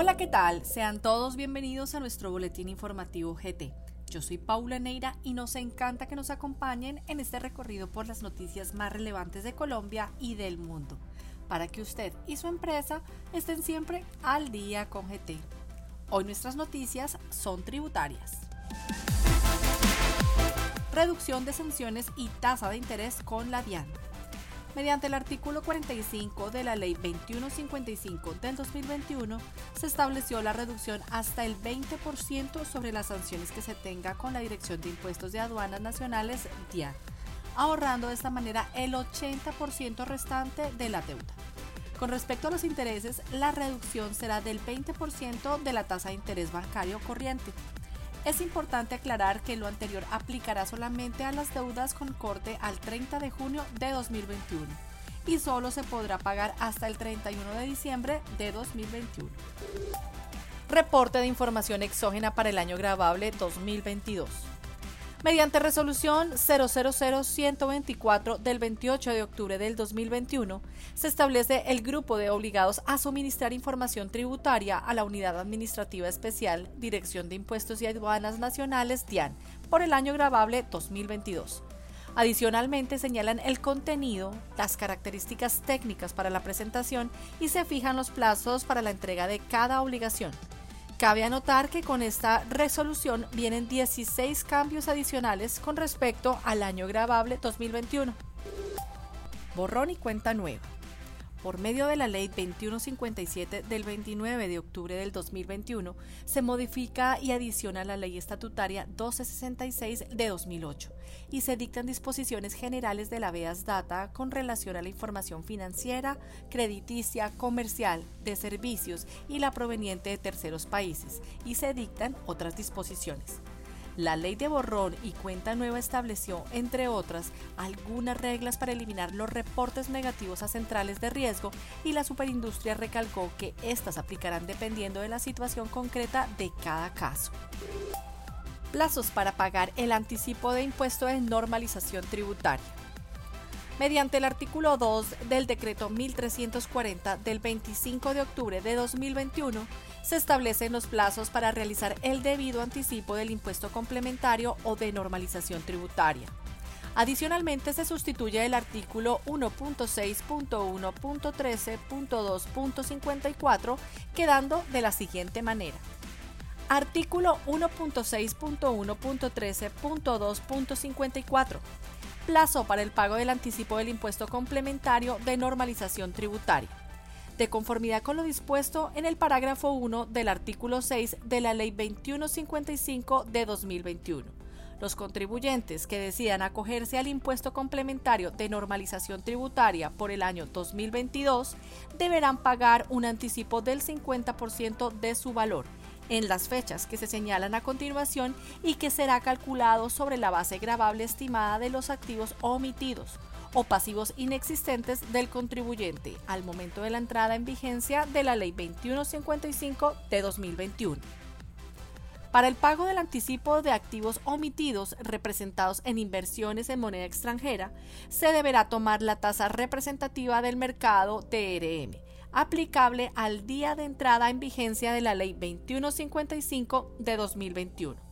Hola, ¿qué tal? Sean todos bienvenidos a nuestro boletín informativo GT. Yo soy Paula Neira y nos encanta que nos acompañen en este recorrido por las noticias más relevantes de Colombia y del mundo, para que usted y su empresa estén siempre al día con GT. Hoy nuestras noticias son tributarias. Reducción de sanciones y tasa de interés con la DIAN. Mediante el artículo 45 de la Ley 2155 del 2021, se estableció la reducción hasta el 20% sobre las sanciones que se tenga con la Dirección de Impuestos de Aduanas Nacionales, DIAN, ahorrando de esta manera el 80% restante de la deuda. Con respecto a los intereses, la reducción será del 20% de la tasa de interés bancario corriente, es importante aclarar que lo anterior aplicará solamente a las deudas con corte al 30 de junio de 2021 y solo se podrá pagar hasta el 31 de diciembre de 2021. Reporte de información exógena para el año grabable 2022. Mediante resolución 000-124 del 28 de octubre del 2021, se establece el grupo de obligados a suministrar información tributaria a la Unidad Administrativa Especial Dirección de Impuestos y Aduanas Nacionales DIAN por el año grabable 2022. Adicionalmente señalan el contenido, las características técnicas para la presentación y se fijan los plazos para la entrega de cada obligación. Cabe anotar que con esta resolución vienen 16 cambios adicionales con respecto al año grabable 2021. Borrón y cuenta nueva por medio de la Ley 2157 del 29 de octubre del 2021, se modifica y adiciona la Ley Estatutaria 1266 de 2008 y se dictan disposiciones generales de la VEAS Data con relación a la información financiera, crediticia, comercial, de servicios y la proveniente de terceros países y se dictan otras disposiciones. La ley de borrón y cuenta nueva estableció, entre otras, algunas reglas para eliminar los reportes negativos a centrales de riesgo y la superindustria recalcó que éstas aplicarán dependiendo de la situación concreta de cada caso. Plazos para pagar el anticipo de impuesto de normalización tributaria mediante el artículo 2 del decreto 1340 del 25 de octubre de 2021, se establecen los plazos para realizar el debido anticipo del impuesto complementario o de normalización tributaria. Adicionalmente, se sustituye el artículo 1.6.1.13.2.54, quedando de la siguiente manera. Artículo 1.6.1.13.2.54 plazo para el pago del anticipo del impuesto complementario de normalización tributaria. De conformidad con lo dispuesto en el parágrafo 1 del artículo 6 de la Ley 2155 de 2021. Los contribuyentes que decidan acogerse al impuesto complementario de normalización tributaria por el año 2022 deberán pagar un anticipo del 50% de su valor en las fechas que se señalan a continuación y que será calculado sobre la base gravable estimada de los activos omitidos o pasivos inexistentes del contribuyente al momento de la entrada en vigencia de la Ley 2155 de 2021. Para el pago del anticipo de activos omitidos representados en inversiones en moneda extranjera, se deberá tomar la tasa representativa del mercado TRM, aplicable al día de entrada en vigencia de la Ley 2155 de 2021.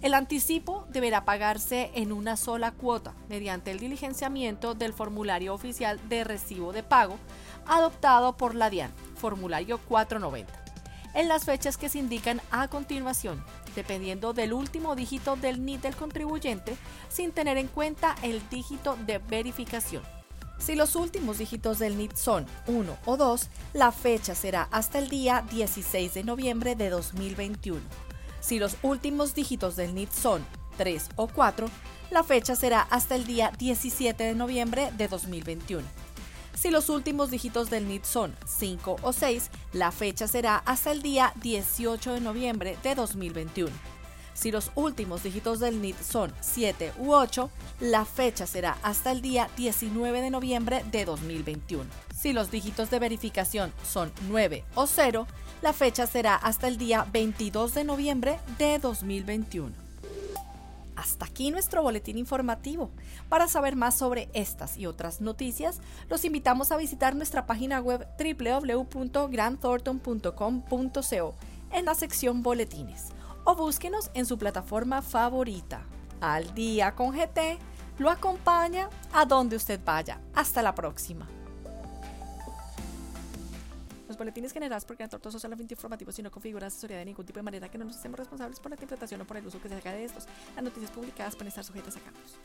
El anticipo deberá pagarse en una sola cuota mediante el diligenciamiento del formulario oficial de recibo de pago adoptado por la DIAN, formulario 490, en las fechas que se indican a continuación, dependiendo del último dígito del NIT del contribuyente, sin tener en cuenta el dígito de verificación. Si los últimos dígitos del NIT son 1 o 2, la fecha será hasta el día 16 de noviembre de 2021. Si los últimos dígitos del NIT son 3 o 4, la fecha será hasta el día 17 de noviembre de 2021. Si los últimos dígitos del NIT son 5 o 6, la fecha será hasta el día 18 de noviembre de 2021. Si los últimos dígitos del NIT son 7 u 8, la fecha será hasta el día 19 de noviembre de 2021. Si los dígitos de verificación son 9 o 0, la fecha será hasta el día 22 de noviembre de 2021. Hasta aquí nuestro boletín informativo. Para saber más sobre estas y otras noticias, los invitamos a visitar nuestra página web www.grandthornton.com.co en la sección Boletines o búsquenos en su plataforma favorita. Al día con GT lo acompaña a donde usted vaya. Hasta la próxima. Los boletines generados por Gran Tortoso solamente informativos y no configuran asesoría de ningún tipo de manera que no nos hacemos responsables por la interpretación o por el uso que se haga de estos. Las noticias publicadas pueden estar sujetas a cambios.